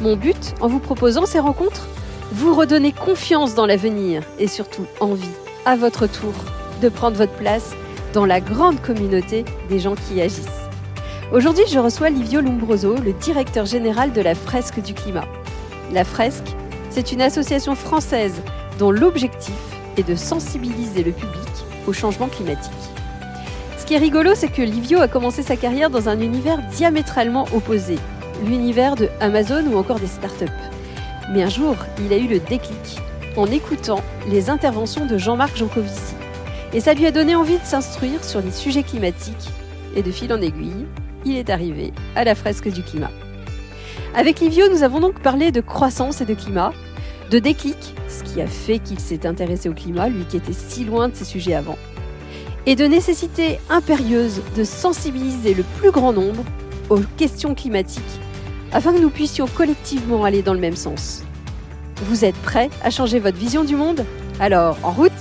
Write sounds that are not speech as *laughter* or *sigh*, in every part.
Mon but, en vous proposant ces rencontres, vous redonner confiance dans l'avenir et surtout envie, à votre tour, de prendre votre place dans la grande communauté des gens qui agissent. Aujourd'hui, je reçois Livio Lumbroso, le directeur général de la Fresque du Climat. La Fresque, c'est une association française dont l'objectif est de sensibiliser le public au changement climatique. Ce qui est rigolo, c'est que Livio a commencé sa carrière dans un univers diamétralement opposé, l'univers de Amazon ou encore des startups. Mais un jour, il a eu le déclic en écoutant les interventions de Jean-Marc Jancovici. Et ça lui a donné envie de s'instruire sur les sujets climatiques. Et de fil en aiguille, il est arrivé à la fresque du climat. Avec Livio, nous avons donc parlé de croissance et de climat, de déclic, ce qui a fait qu'il s'est intéressé au climat, lui qui était si loin de ces sujets avant, et de nécessité impérieuse de sensibiliser le plus grand nombre aux questions climatiques afin que nous puissions collectivement aller dans le même sens. Vous êtes prêts à changer votre vision du monde? Alors, en route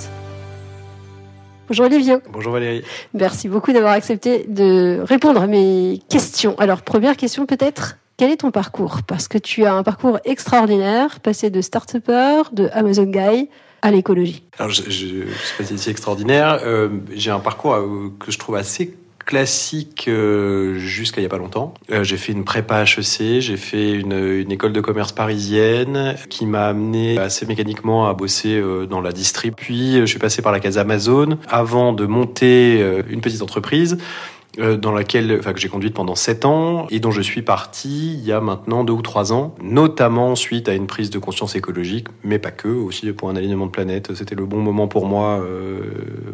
Bonjour Olivier. Bonjour Valérie. Merci beaucoup d'avoir accepté de répondre à mes questions. Alors, première question peut-être, quel est ton parcours? Parce que tu as un parcours extraordinaire, passé de start-upper, de Amazon Guy à l'écologie. Alors, je ne sais pas si c'est extraordinaire. Euh, J'ai un parcours euh, que je trouve assez classique euh, jusqu'à il y a pas longtemps. Euh, j'ai fait une prépa HEC, j'ai fait une, une, école de commerce parisienne qui m'a amené assez mécaniquement à bosser euh, dans la distrib. Puis je suis passé par la case Amazon avant de monter une petite entreprise dans laquelle, enfin, que j'ai conduite pendant sept ans et dont je suis parti il y a maintenant deux ou trois ans, notamment suite à une prise de conscience écologique, mais pas que, aussi pour un alignement de planète. C'était le bon moment pour moi, euh,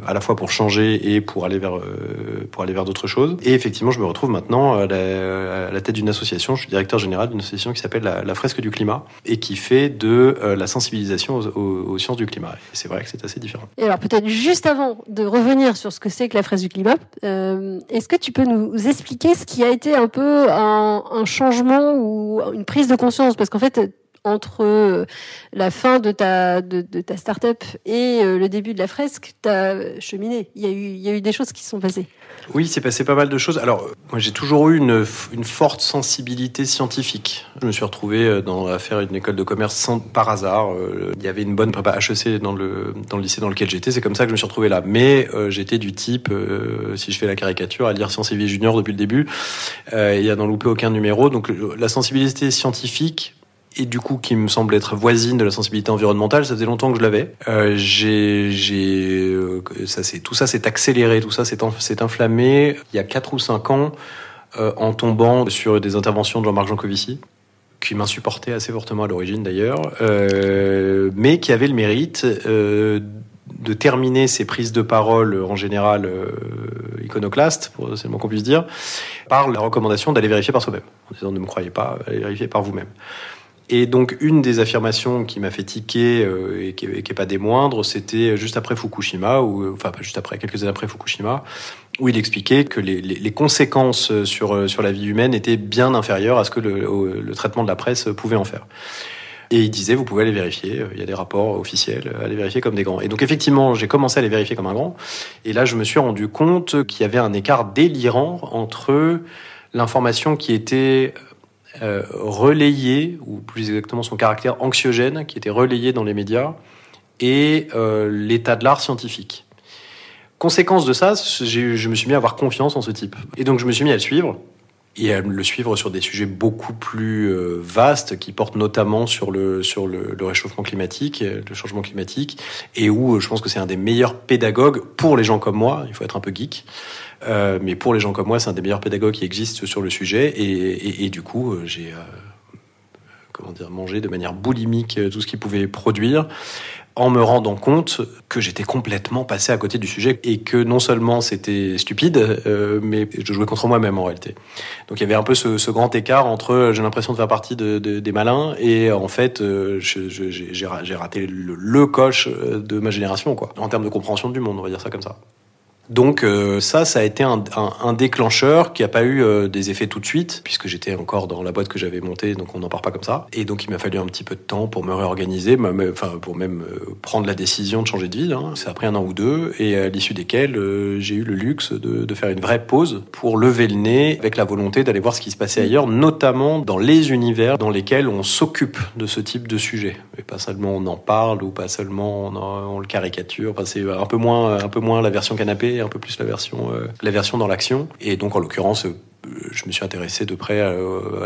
à la fois pour changer et pour aller vers, euh, pour aller vers d'autres choses. Et effectivement, je me retrouve maintenant à la, à la tête d'une association. Je suis directeur général d'une association qui s'appelle la, la, Fresque du Climat et qui fait de euh, la sensibilisation aux, aux, aux, sciences du climat. Et c'est vrai que c'est assez différent. Et alors peut-être juste avant de revenir sur ce que c'est que la Fresque du Climat, euh, est-ce tu peux nous expliquer ce qui a été un peu un changement ou une prise de conscience? Parce qu'en fait, entre la fin de ta, de, ta start-up et le début de la fresque, tu as cheminé. Il y, a eu, il y a eu des choses qui se sont passées. Oui, c'est passé pas mal de choses. Alors, moi, j'ai toujours eu une, une, forte sensibilité scientifique. Je me suis retrouvé dans, à faire une école de commerce par hasard. Il y avait une bonne prépa HEC dans le, dans le lycée dans lequel j'étais. C'est comme ça que je me suis retrouvé là. Mais euh, j'étais du type, euh, si je fais la caricature, à lire Sciences et Vie Junior depuis le début euh, et à n'en louper aucun numéro. Donc, la sensibilité scientifique, et du coup qui me semble être voisine de la sensibilité environnementale. Ça faisait longtemps que je l'avais. Euh, euh, tout ça s'est accéléré, tout ça s'est, inflammé il y a quatre ou cinq ans euh, en tombant sur des interventions de Jean-Marc Jancovici qui m'insupportait assez fortement à l'origine d'ailleurs, mais qui avait le mérite de terminer ses prises de parole en général euh, iconoclastes, c'est le mot qu'on puisse dire, par la recommandation d'aller vérifier par soi-même, en disant ne me croyez pas, allez vérifier par vous-même. Et donc, une des affirmations qui m'a fait tiquer euh, et qui n'est pas des moindres, c'était juste après Fukushima, ou enfin pas juste après, quelques années après Fukushima, où il expliquait que les, les, les, conséquences sur, sur la vie humaine étaient bien inférieures à ce que le, le, traitement de la presse pouvait en faire. Et il disait, vous pouvez aller vérifier, il y a des rapports officiels, allez vérifier comme des grands. Et donc effectivement, j'ai commencé à les vérifier comme un grand, et là je me suis rendu compte qu'il y avait un écart délirant entre l'information qui était euh, relayé, ou plus exactement son caractère anxiogène, qui était relayé dans les médias, et euh, l'état de l'art scientifique. Conséquence de ça, je me suis mis à avoir confiance en ce type. Et donc je me suis mis à le suivre, et à le suivre sur des sujets beaucoup plus euh, vastes qui portent notamment sur le sur le, réchauffement climatique, le changement climatique, et où je pense que c'est un des meilleurs pédagogues pour les gens comme moi. Il faut être un peu geek, euh, mais pour les gens comme moi, c'est un des meilleurs pédagogues qui existent sur le sujet. Et, du coup, j'ai euh, comment dire, manger de manière boulimique tout ce qu'il pouvait produire en me rendant compte que j'étais complètement passé à côté du sujet et que non seulement c'était stupide, euh, mais je jouais contre moi-même en réalité. Donc il y avait un peu ce, ce grand écart entre j'ai l'impression de faire partie de, de, des malins et en fait euh, j'ai raté le, le, coche de ma génération quoi, en termes de compréhension du monde, on va dire ça comme ça. Donc euh, ça, ça a été un, un, un déclencheur qui a pas eu euh, des effets tout de suite, puisque j'étais encore dans la boîte que j'avais montée, donc on n'en part pas comme ça. Et donc il m'a fallu un petit peu de temps pour me réorganiser, enfin pour même euh, prendre la décision de changer de vie. Hein. Ça a pris un an ou deux, et à l'issue desquels j'ai eu le luxe de, de, faire une vraie pause pour lever le nez avec la volonté d'aller voir ce qui se passait ailleurs, notamment dans les univers dans lesquels on s'occupe de ce type de sujet. Et pas seulement on en parle ou pas seulement on, on le caricature. Enfin, c'est un peu moins, un peu moins la version canapé un peu plus la version, euh, la version dans l'action. Et donc, en l'occurrence, euh, je me suis intéressé de près à,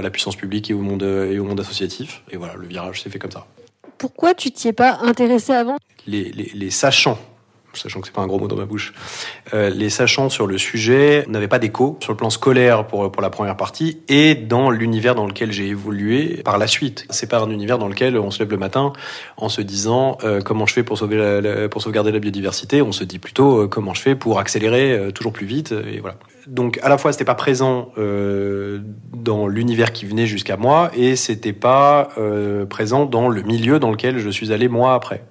la puissance publique et au monde, et au monde associatif. Et voilà, le virage s'est fait comme ça. Pourquoi tu t'y es pas intéressé avant? Les, les, les sachants sachant que c'est pas un gros mot dans ma bouche. Euh, les sachants sur le sujet n'avaient pas d'écho sur le plan scolaire pour pour la première partie et dans l'univers dans lequel j'ai évolué par la suite. C'est pas un univers dans lequel on se lève le matin en se disant euh, comment je fais pour sauver pour sauvegarder la biodiversité. On se dit plutôt euh, comment je fais pour accélérer toujours plus vite et voilà. Donc à la fois c'était pas présent dans l'univers qui venait jusqu'à moi et c'était pas présent dans le milieu dans lequel je suis allé moi après.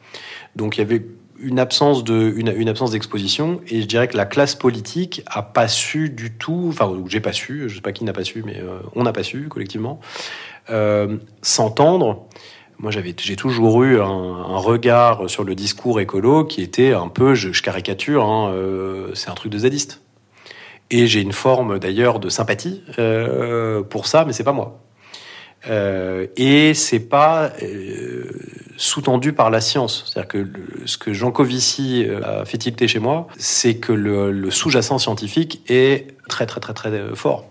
Donc il y avait une absence de une, absence d'exposition. Et je dirais que la classe politique a pas su du tout enfin j'ai pas su je sais pas qui n'a pas su mais euh, on n'a pas su collectivement euh, s'entendre. Moi j'avais j'ai toujours eu un, regard sur le discours écolo qui était un peu je, caricature hein, euh, c'est un truc de zadiste. Et j'ai une forme d'ailleurs de sympathie pour ça mais c'est pas moi euh, et c'est pas euh, sous-tendu par la science. C'est-à-dire que ce que Jean Covici euh, a fait tilter chez moi, c'est que le, le sous-jacent scientifique est très très très très euh, fort.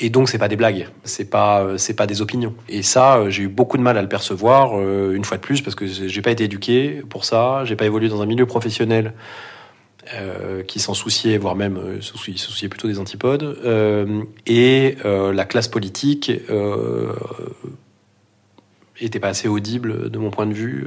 Et donc c'est pas des blagues, c'est pas c'est pas des opinions. Et ça, j'ai eu beaucoup de mal à le percevoir une fois de plus parce que j'ai pas été éduqué pour ça, j'ai pas évolué dans un milieu professionnel euh, qui s'en souciait, voire même euh, se souciait plutôt des antipodes, euh, et la classe politique était pas assez audible de mon point de vue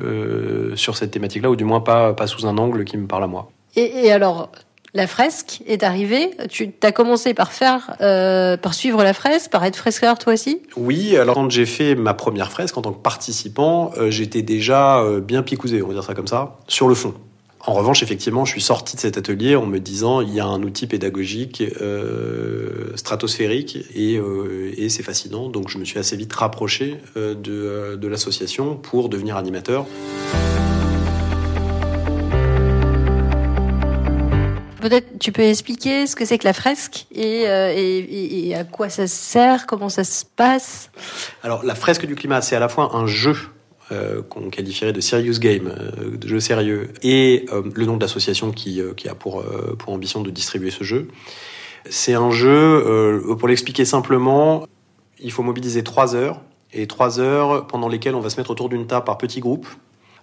sur cette thématique-là, ou du moins pas, pas sous un angle qui me parle à moi. Et, et alors, la fresque est arrivée. Tu as commencé par faire, euh, par suivre la fresque, par être fresqueur toi aussi? Oui. Alors quand j'ai fait ma première fresque en tant que participant, euh, j'étais déjà bien picousé, on va dire ça comme ça, sur le fond. En revanche, effectivement, je suis sorti de cet atelier en me disant il y a un outil pédagogique euh, stratosphérique et, euh, et c'est fascinant. Donc, je me suis assez vite rapproché euh, de, de l'association pour devenir animateur. Peut-être tu peux expliquer ce que c'est que la fresque et, euh, et, et, à quoi ça sert, comment ça se passe? Alors, la fresque du climat, c'est à la fois un jeu euh, qu'on qualifierait de serious game, euh, de jeu sérieux, et euh, le nom de l'association qui, a pour, ambition de distribuer ce jeu. C'est un jeu, pour l'expliquer simplement, il faut mobiliser trois heures, et trois heures pendant lesquelles on va se mettre autour d'une table par petits groupes,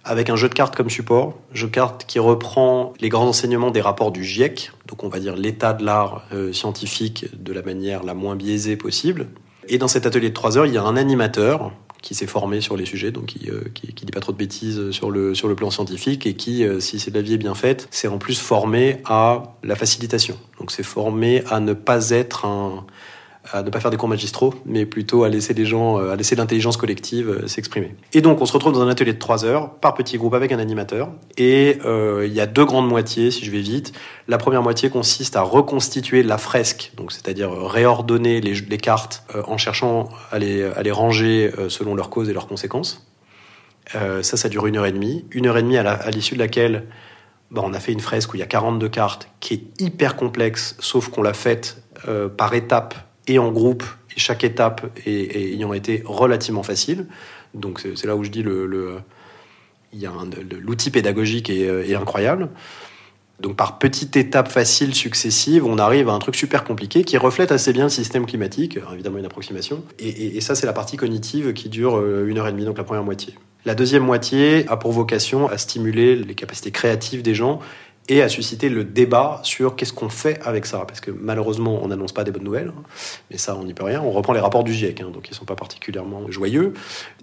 avec un jeu de cartes comme support, jeu de cartes qui reprend les grands enseignements des rapports du GIEC, donc on va dire l'état de l'art scientifique de la manière la moins biaisée possible. Et dans cet atelier de trois heures, il y a un animateur qui s'est formé sur les sujets, donc qui, euh, qui, dit pas trop de bêtises sur le, sur le plan scientifique, et qui, euh, si la vie est bien faite, s'est en plus formé à la facilitation. Donc c'est formé à ne pas être un, à ne pas faire des cours magistraux, mais plutôt à laisser les gens, à laisser l'intelligence collective euh, s'exprimer. Et donc, on se retrouve dans un atelier de trois heures, par petit groupe avec un animateur, et euh, il y a deux grandes moitiés, si je vais vite. La première moitié consiste à reconstituer la fresque, donc c'est-à-dire réordonner les, cartes euh, en cherchant à les, ranger euh, selon leurs causes et leurs conséquences. Euh, ça, ça dure une heure et demie. Une heure et demie à l'issue de laquelle bah, on a fait une fresque où il y a 42 cartes, qui est hyper complexe, sauf qu'on l'a faite euh, par étapes et en groupe, chaque étape ayant été relativement facile. Donc c'est là où je dis le, l'outil pédagogique est, est, incroyable. Donc par petites étapes faciles successives, on arrive à un truc super compliqué qui reflète assez bien le système climatique, évidemment une approximation. Et, ça c'est la partie cognitive qui dure une heure et demie, donc la première moitié. La deuxième moitié a pour vocation à stimuler les capacités créatives des gens et à susciter le débat sur qu'est-ce qu'on fait avec ça. Parce que malheureusement, on n'annonce pas des bonnes nouvelles, hein. mais ça, on n'y peut rien. On reprend les rapports du GIEC, hein, donc ils ne sont pas particulièrement joyeux.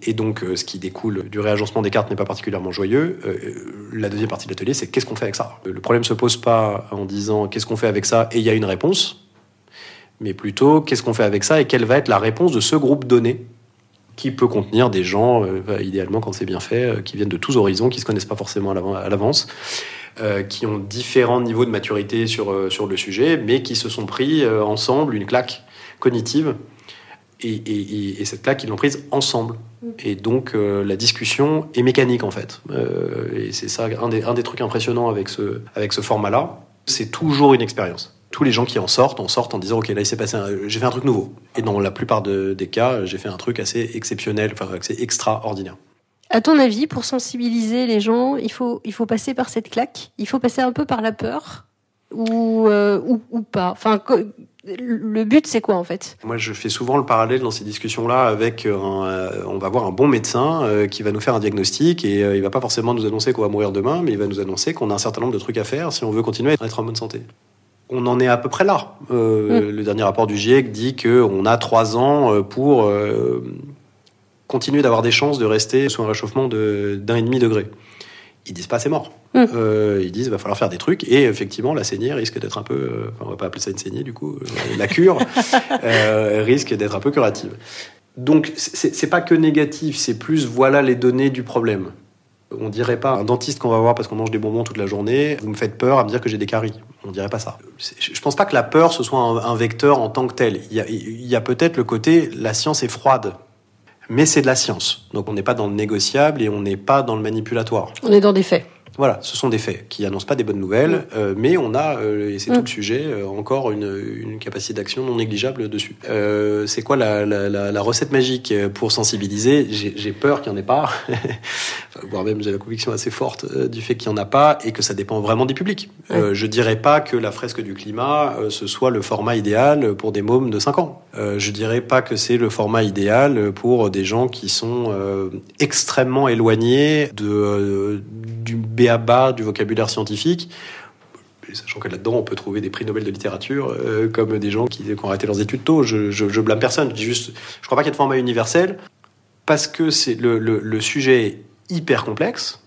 Et donc, euh, ce qui découle du réagencement des cartes n'est pas particulièrement joyeux. Euh, la deuxième partie de l'atelier, c'est qu'est-ce qu'on fait avec ça? Le problème ne se pose pas en disant qu'est-ce qu'on fait avec ça et il y a une réponse, mais plutôt qu'est-ce qu'on fait avec ça et quelle va être la réponse de ce groupe donné qui peut contenir des gens, euh, idéalement quand c'est bien fait, qui viennent de tous horizons, qui se connaissent pas forcément à l'avance, euh, qui ont différents niveaux de maturité sur, euh, sur le sujet, mais qui se sont pris euh, ensemble une claque cognitive. Et, et, et cette claque, ils l'ont prise ensemble. Et donc, la discussion est mécanique, en fait. et c'est ça, un des, un des trucs impressionnants avec ce, avec ce format-là, c'est toujours une expérience. Tous les gens qui en sortent, en sortent en disant, OK, là, il s'est passé, j'ai fait un truc nouveau. Et dans la plupart des cas, j'ai fait un truc assez exceptionnel, enfin, assez extraordinaire. À ton avis, pour sensibiliser les gens, il faut, il faut passer par cette claque? Il faut passer un peu par la peur? Ou, euh, ou, ou, pas? Enfin, le but, c'est quoi en fait? Moi, je fais souvent le parallèle dans ces discussions-là avec un, euh, on va voir un bon médecin euh, qui va nous faire un diagnostic et il va pas forcément nous annoncer qu'on va mourir demain, mais il va nous annoncer qu'on a un certain nombre de trucs à faire si on veut continuer à être en bonne santé. On en est à peu près là. Mm. Le dernier rapport du GIEC dit qu'on a trois ans pour continuer d'avoir des chances de rester sous un réchauffement d'un et demi degré. Ils disent pas c'est mort. Mmh. Euh, ils disent va falloir faire des trucs et effectivement la saignée risque d'être un peu, euh, on va pas appeler ça une saignée du coup, euh, la cure *laughs* euh, risque d'être un peu curative. Donc c'est pas que négatif, c'est plus voilà les données du problème. On dirait pas un dentiste qu'on va voir parce qu'on mange des bonbons toute la journée. Vous me faites peur à me dire que j'ai des caries. On dirait pas ça. Je pense pas que la peur ce soit un, un vecteur en tant que tel. Il y a, il y a peut-être le côté la science est froide mais c'est de la science. Donc on n'est pas dans le négociable et on n'est pas dans le manipulatoire. On est dans des faits. Voilà, ce sont des faits qui annoncent pas des bonnes nouvelles, mm. euh, mais on a, euh, et c'est tout mm. le sujet, euh, encore une, une, capacité d'action non négligeable dessus. C'est quoi la, la, la, la, recette magique pour sensibiliser? J'ai peur qu'il n'y en ait pas, *laughs* voire même j'ai la conviction assez forte du fait qu'il n'y en a pas et que ça dépend vraiment des publics. Euh, je dirais pas que la fresque du climat, ce soit le format idéal pour des mômes de 5 ans. je dirais pas que c'est le format idéal pour des gens qui sont extrêmement éloignés de, du à bas du vocabulaire scientifique. Sachant que là-dedans, on peut trouver des prix Nobel de littérature, euh, comme des gens qui, ont arrêté leurs études tôt. Je, je, blâme personne. Je dis juste, je crois pas qu'il y ait de format universel, parce que c'est le, le, sujet est hyper complexe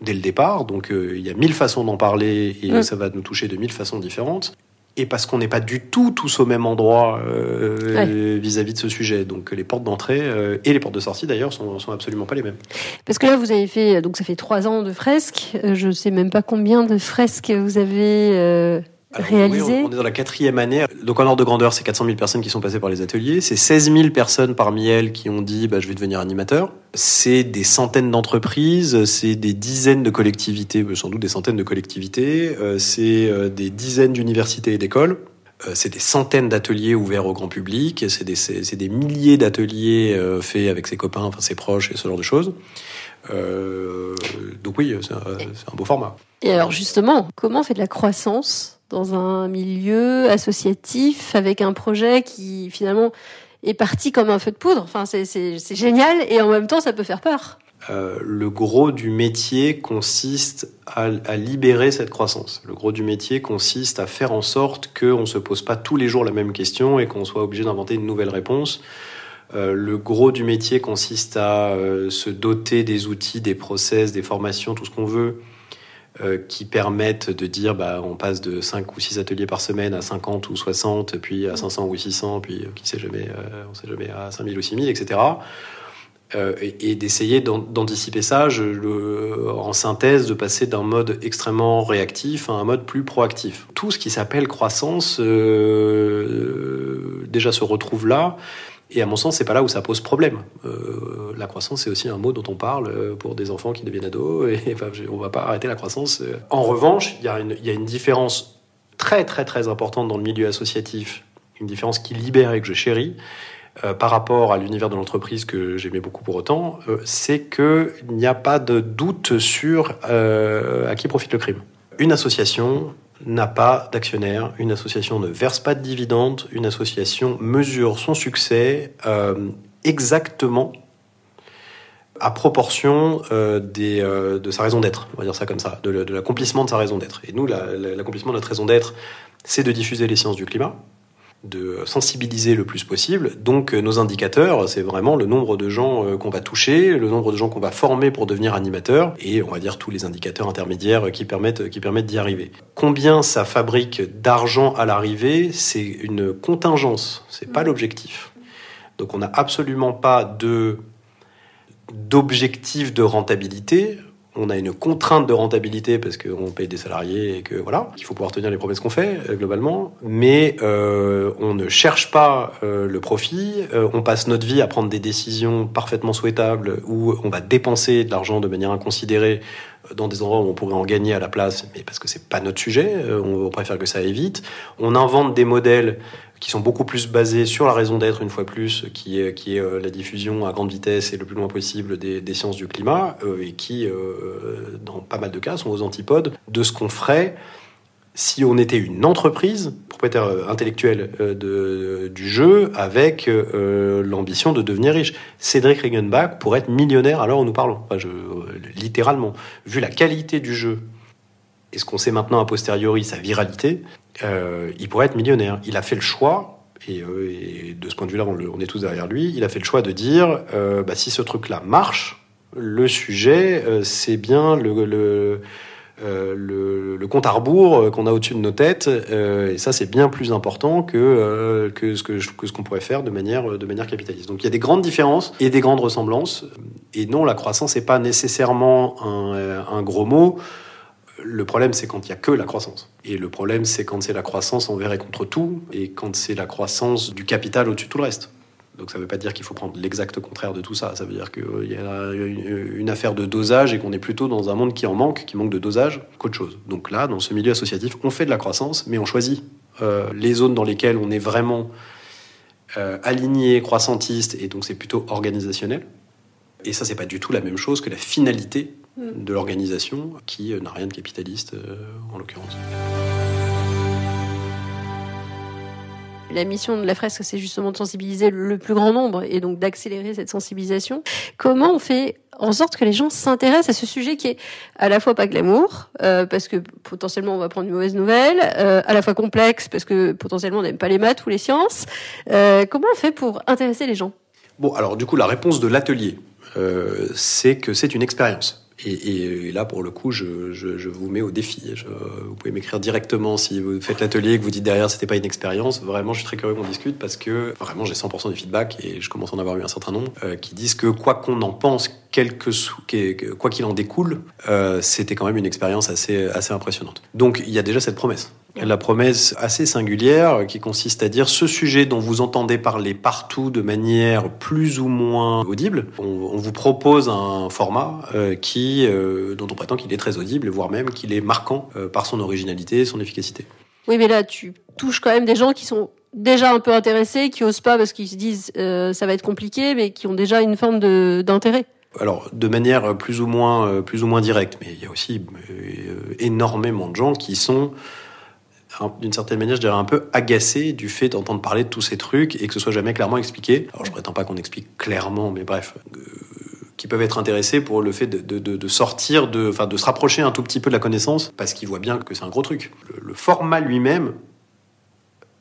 dès le départ. Donc, euh, il y a mille façons d'en parler et mmh. ça va nous toucher de mille façons différentes et parce qu'on n'est pas du tout tous au même endroit euh, vis-à-vis de ce sujet. Donc les portes d'entrée euh, et les portes de sortie d'ailleurs sont, sont absolument pas les mêmes. Parce que là vous avez fait donc ça fait trois ans de fresques. Euh, je sais même pas combien de fresques vous avez réalisé on, est dans la quatrième année. Donc en ordre de grandeur, c'est 400 000 personnes qui sont passées par les ateliers. C'est 16 000 personnes parmi elles qui ont dit bah, je vais devenir animateur. C'est des centaines d'entreprises, c'est des dizaines de collectivités, euh, sans doute des centaines de collectivités, euh, c'est euh, des dizaines d'universités et d'écoles. C'est des centaines d'ateliers ouverts au grand public, c'est des, des, milliers d'ateliers faits avec ses copains, enfin ses proches et ce genre de choses. Euh, donc oui, c'est un, un, beau format. Et alors justement, comment on fait de la croissance dans un milieu associatif avec un projet qui finalement est parti comme un feu de poudre. Enfin, c'est génial et en même temps, ça peut faire peur. Euh, le gros du métier consiste à, libérer cette croissance. Le gros du métier consiste à faire en sorte qu'on ne se pose pas tous les jours la même question et qu'on soit obligé d'inventer une nouvelle réponse. Euh, le gros du métier consiste à euh, se doter des outils, des process, des formations, tout ce qu'on veut, qui permettent de dire bah, on passe de 5 ou 6 ateliers par semaine à 50 ou 60, puis à 500 ou 600, puis euh, qui sait jamais, euh, on sait jamais à 5000 ou 6000, etc. et, d'essayer d'anticiper ça en synthèse, de passer d'un mode extrêmement réactif à un mode plus proactif. Tout ce qui s'appelle croissance déjà se retrouve là. Et à mon sens, c'est pas là où ça pose problème. Euh, la croissance, c'est aussi un mot dont on parle euh, pour des enfants qui deviennent ados. *laughs* Et enfin, on va pas arrêter la croissance. Euh. En revanche, il y, a une, différence très très très importante dans le milieu associatif, une différence qui libère et que je chéris. Par rapport à l'univers de l'entreprise que j'aimais beaucoup pour autant, c'est qu'il n'y a pas de doute sur à qui profite le crime. Une association, n'a pas d'actionnaire, une association ne verse pas de dividendes, une association mesure son succès euh, exactement à proportion des, de sa raison d'être, on va dire ça comme ça, de, l'accomplissement de sa raison d'être. Et nous, l'accomplissement de notre raison d'être, c'est de diffuser les sciences du climat, de sensibiliser le plus possible. Donc nos indicateurs, c'est vraiment le nombre de gens qu'on va toucher, le nombre de gens qu'on va former pour devenir animateurs, et on va dire tous les indicateurs intermédiaires qui permettent qui permettent d'y arriver. Combien ça fabrique d'argent à l'arrivée, c'est une contingence, c'est pas l'objectif. Donc on n'a absolument pas de d'objectif de rentabilité on a une contrainte de rentabilité parce qu'on paye des salariés et que voilà, il faut pouvoir tenir les promesses qu'on fait euh, globalement. Mais euh, on ne cherche pas euh, le profit. on passe notre vie à prendre des décisions parfaitement souhaitables où on va dépenser de l'argent de manière inconsidérée dans des endroits où on pourrait en gagner à la place, mais parce que c'est pas notre sujet. on préfère que ça aille vite. On invente des modèles qui sont beaucoup plus basés sur la raison d'être, une fois plus, qui est, qui est euh, la diffusion à grande vitesse et le plus loin possible des, des sciences du climat, euh, et qui, euh, dans pas mal de cas, sont aux antipodes de ce qu'on ferait si on était une entreprise, propriétaire intellectuelle de, du jeu, avec l'ambition de devenir riche. Cédric Regenbach pourrait être millionnaire à l'heure où nous parlons, littéralement. Vu la qualité du jeu et ce qu'on sait maintenant a posteriori, sa viralité, euh, il pourrait être millionnaire. Il a fait le choix, et, euh, de ce point de vue-là, on, est tous derrière lui, il a fait le choix de dire, euh, bah, si ce truc-là marche, le sujet, c'est bien le, le, compte à rebours qu'on a au-dessus de nos têtes, et ça, c'est bien plus important que, que ce que, ce qu'on pourrait faire de manière, de manière capitaliste. Donc il y a des grandes différences et des grandes ressemblances, et non, la croissance n'est pas nécessairement un, un gros mot. Le problème, c'est quand il n'y a que la croissance. Et le problème, c'est quand c'est la croissance envers et contre tout, et quand c'est la croissance du capital au-dessus de tout le reste. Donc ça ne veut pas dire qu'il faut prendre l'exact contraire de tout ça. Ça veut dire qu'il y a une affaire de dosage et qu'on est plutôt dans un monde qui en manque, qui manque de dosage, qu'autre chose. Donc là, dans ce milieu associatif, on fait de la croissance, mais on choisit euh, les zones dans lesquelles on est vraiment euh, aligné, croissantiste, et donc c'est plutôt organisationnel. Et ça, c'est pas du tout la même chose que la finalité Mm. de l'organisation qui euh, n'a rien de capitaliste en l'occurrence. La mission de la fresque, c'est justement de sensibiliser le plus grand nombre et donc d'accélérer cette sensibilisation. Comment on fait en sorte que les gens s'intéressent à ce sujet qui est à la fois pas glamour, euh, parce que potentiellement on va prendre une mauvaise nouvelle, à la fois complexe, parce que potentiellement on n'aime pas les maths ou les sciences. comment on fait pour intéresser les gens? Bon, alors du coup, la réponse de l'atelier, c'est que c'est une expérience. Et, là, pour le coup, je, vous mets au défi. vous pouvez m'écrire directement si vous faites l'atelier et que vous dites derrière c'était pas une expérience. Vraiment, je suis très curieux qu'on discute parce que vraiment j'ai 100% de feedback et je commence à en avoir eu un certain nombre euh, qui disent que quoi qu'on en pense, quoi qu'il en découle, euh, c'était quand même une expérience assez, assez impressionnante. Donc il y a déjà cette promesse. La promesse assez singulière qui consiste à dire ce sujet dont vous entendez parler partout de manière plus ou moins audible, on, vous propose un format euh, qui, euh, dont on prétend qu'il est très audible, voire même qu'il est marquant par son originalité et son efficacité. Oui, mais là, tu touches quand même des gens qui sont déjà un peu intéressés, qui osent pas parce qu'ils se disent ça va être compliqué, mais qui ont déjà une forme d'intérêt alors de manière plus ou moins euh, plus ou moins directe, mais il y a aussi euh, énormément de gens qui sont d'une certaine manière, je dirais un peu agacés du fait d'entendre parler de tous ces trucs et que ce soit jamais clairement expliqué. Alors je prétends pas qu'on explique clairement, mais bref, euh, qui peuvent être intéressés pour le fait de, de, sortir, de, de se rapprocher un tout petit peu de la connaissance, parce qu'ils voient bien que c'est un gros truc. Le, format lui-même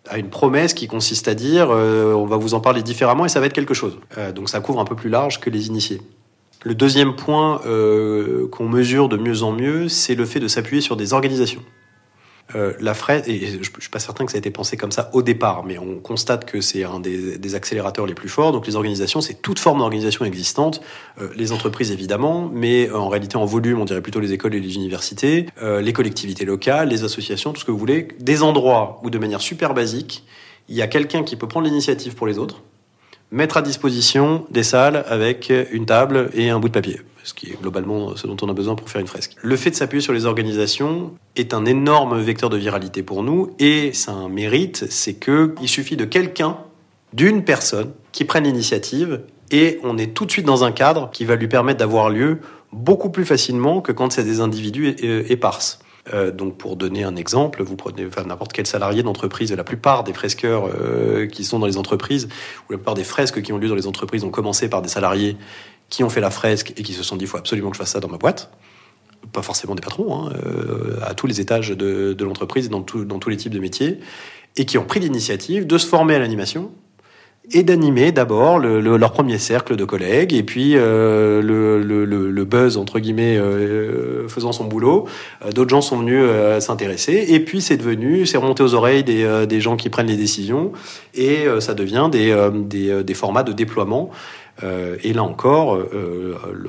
a une promesse qui consiste à dire on va vous en parler différemment et ça va être quelque chose. donc ça couvre un peu plus large que les initiés. Le deuxième point euh, qu'on mesure de mieux en mieux, c'est le fait de s'appuyer sur des organisations. Euh, la frais, et je, ne suis pas certain que ça a été pensé comme ça au départ, mais on constate que c'est un des, accélérateurs les plus forts. Donc les organisations, c'est toute forme d'organisation existante, euh, les entreprises évidemment, mais en réalité en volume, on dirait plutôt les écoles et les universités, les collectivités locales, les associations, tout ce que vous voulez, des endroits où de manière super basique, il y a quelqu'un qui peut prendre l'initiative pour les autres, mettre à disposition des salles avec une table et un bout de papier, ce qui est globalement ce dont on a besoin pour faire une fresque. Le fait de s'appuyer sur les organisations est un énorme vecteur de viralité pour nous et c'est un mérite, c'est que il suffit de quelqu'un, d'une personne qui prenne l'initiative et on est tout de suite dans un cadre qui va lui permettre d'avoir lieu beaucoup plus facilement que quand c'est des individus éparses. Euh, donc pour donner un exemple, vous prenez n'importe quel salarié d'entreprise, la plupart des fresqueurs euh, qui sont dans les entreprises, ou la plupart des fresques qui ont lieu dans les entreprises ont commencé par des salariés qui ont fait la fresque et qui se sont dit, il faut absolument que je fasse ça dans ma boîte. Pas forcément des patrons, hein, euh, à tous les étages de, l'entreprise dans, dans tous les types de métiers, et qui ont pris l'initiative de se former à l'animation et d'animer d'abord le, le, leur premier cercle de collègues et puis euh, le, buzz entre guillemets euh, faisant son boulot d'autres gens sont venus s'intéresser et puis c'est devenu c'est remonté aux oreilles des, gens qui prennent les décisions et ça devient des, formats de déploiement et là encore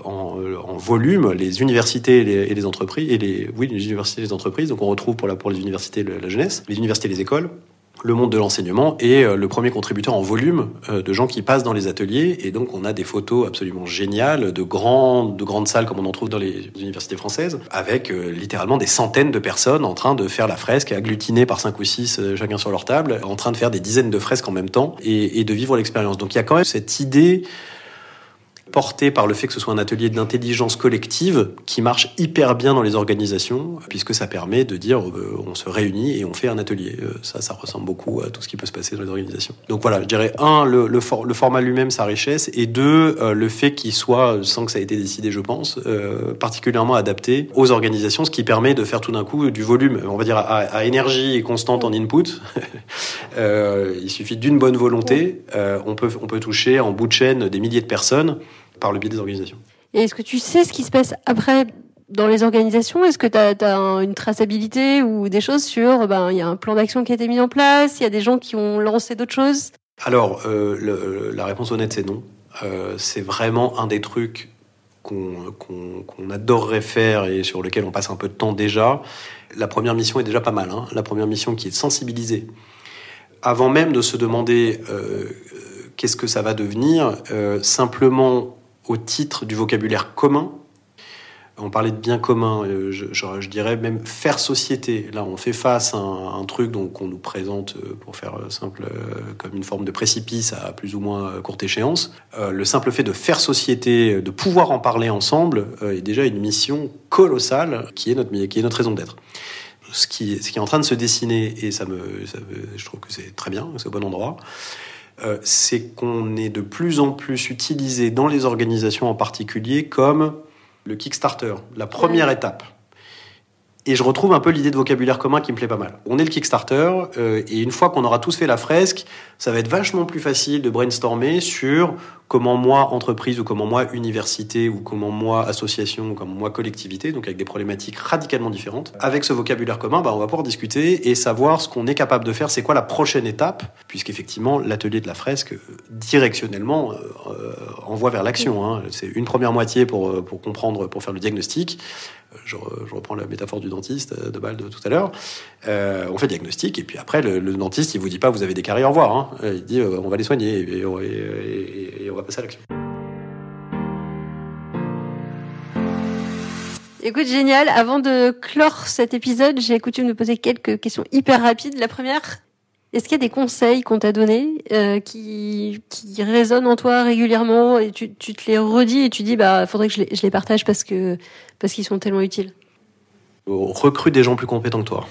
en, en, volume les universités et les, et entreprises et les oui les universités et les entreprises donc on retrouve pour les universités la jeunesse les universités les écoles le monde de l'enseignement est euh, le premier contributeur en volume euh, de gens qui passent dans les ateliers. Et donc, on a des photos absolument géniales de, grandes, de grandes salles comme on en trouve dans les universités françaises, avec euh, littéralement des centaines de personnes en train de faire la fresque, agglutinées par cinq ou six, chacun sur leur table, en train de faire des dizaines de fresques en même temps et, et de vivre l'expérience. Donc, il y a quand même cette idée porté par le fait que ce soit un atelier d'intelligence collective qui marche hyper bien dans les organisations, puisque ça permet de dire euh, on se réunit et on fait un atelier. Euh, ça, ça ressemble beaucoup à tout ce qui peut se passer dans les organisations. Donc voilà, je dirais un, le, le, for le format lui-même, sa richesse, et deux, euh, le fait qu'il soit, sans que ça ait été décidé, je pense, euh, particulièrement adapté aux organisations, ce qui permet de faire tout d'un coup du volume, on va dire à, à énergie constante en input. *laughs* il suffit d'une bonne volonté, on peut on peut toucher en bout de chaîne des milliers de personnes par le biais des organisations. Et est-ce que tu sais ce qui se passe après dans les organisations? Est-ce que tu as, as, une traçabilité ou des choses sur, ben, il y a un plan d'action qui a été mis en place, il y a des gens qui ont lancé d'autres choses? Alors, euh, le, la réponse honnête, c'est non. Euh, c'est vraiment un des trucs qu'on qu qu adorerait faire et sur lequel on passe un peu de temps déjà. La première mission est déjà pas mal. Hein. La première mission qui est de sensibiliser. Avant même de se demander euh, qu'est-ce que ça va devenir, simplement au titre du vocabulaire commun. On parlait de bien commun, euh, je, dirais même faire société. Là, on fait face à un, un truc qu'on nous présente, euh, pour faire simple, comme une forme de précipice à plus ou moins courte échéance. Euh, le simple fait de faire société, de pouvoir en parler ensemble, euh, est déjà une mission colossale qui est notre, qui est notre raison d'être. Ce qui, est en train de se dessiner, et ça me je trouve que c'est très bien, c'est au bon endroit, euh, c'est qu'on est de plus en plus utilisé dans les organisations en particulier comme le Kickstarter, la première ouais. étape. Et je retrouve un peu l'idée de vocabulaire commun qui me plaît pas mal. On est le Kickstarter, euh, et une fois qu'on aura tous fait la fresque, ça va être vachement plus facile de brainstormer sur comment moi, entreprise, ou comment moi, université, ou comment moi, association, ou comment moi, collectivité, donc avec des problématiques radicalement différentes. Avec ce vocabulaire commun, bah, on va pouvoir discuter et savoir ce qu'on est capable de faire, c'est quoi la prochaine étape, puisqu'effectivement, l'atelier de la fresque, directionnellement, euh, envoie vers l'action. Hein. C'est une première moitié pour, pour comprendre, pour faire le diagnostic je, reprends la métaphore du dentiste de balle de tout à l'heure. Euh, on fait diagnostic et puis après le, dentiste il vous dit pas vous avez des caries au revoir. Hein. Il dit euh, on va les soigner et, et on va passer à l'action. Écoute, génial. Avant de clore cet épisode, j'ai coutume de poser quelques questions hyper rapides. La première, est-ce qu'il y a des conseils qu'on t'a donnés euh, qui, qui résonnent en toi régulièrement et tu, tu te les redis et tu dis bah faudrait que je les, partage parce que parce qu'ils sont tellement utiles? Recrute des gens plus compétents que toi.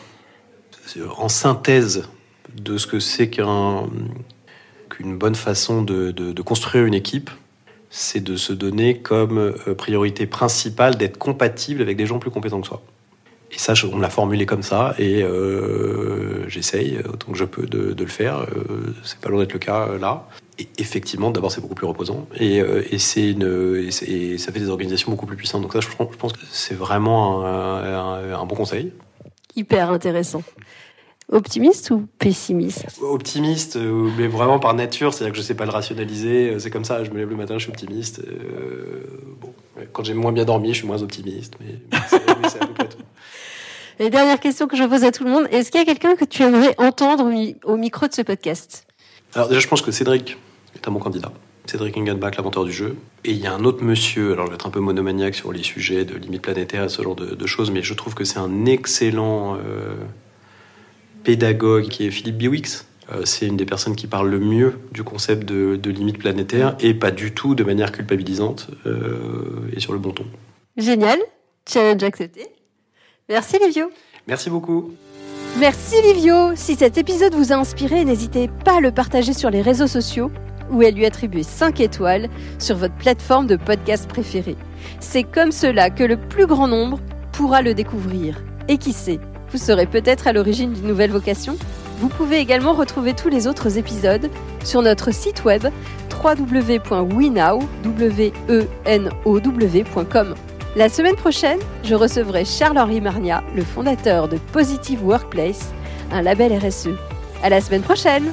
En synthèse de ce que c'est qu'un qu'une bonne façon de, de, de, construire une équipe, c'est de se donner comme euh, priorité principale d'être compatible avec des gens plus compétents que soi. Et ça, on me l'a formulé comme ça, et euh, j'essaye autant que je peux de, le faire. Euh, c'est pas loin d'être le cas euh, là. Et effectivement, d'abord, c'est beaucoup plus reposant, et, euh, ça fait des organisations beaucoup plus puissantes. Donc ça, je, pense que c'est vraiment un, bon conseil. Hyper intéressant. Optimiste ou pessimiste? Optimiste, euh, mais vraiment par nature, c'est-à-dire que je sais pas le rationaliser. C'est comme ça, je me lève le matin, je suis optimiste. Euh, bon, quand j'ai moins bien dormi, je suis moins optimiste, mais, mais c'est à peu près tout. *laughs* Et dernière question que je pose à tout le monde, est-ce qu'il y a quelqu'un que tu aimerais entendre au micro de ce podcast? Alors déjà, je pense que Cédric est un bon candidat. Cédric Ingenbach, l'inventeur du jeu. Et il y a un autre monsieur, alors je vais être un peu monomaniaque sur les sujets de limites planétaires et ce genre de, de choses, mais je trouve que c'est un excellent euh, pédagogue qui est Philippe Biwix. Euh, c'est une des personnes qui parle le mieux du concept de, de limites planétaires et pas du tout de manière culpabilisante euh, et sur le bon ton. Génial, challenge accepté. Merci Livio. Merci beaucoup. Merci Livio. Si cet épisode vous a inspiré, n'hésitez pas à le partager sur les réseaux sociaux ou à lui attribuer 5 étoiles sur votre plateforme de podcast préférée. C'est comme cela que le plus grand nombre pourra le découvrir. Et qui sait, vous serez peut-être à l'origine d'une nouvelle vocation Vous pouvez également retrouver tous les autres épisodes sur notre site web www.wenow.com. La semaine prochaine, je recevrai Charles-Henri Marnia, le fondateur de Positive Workplace, un label RSE. À la semaine prochaine!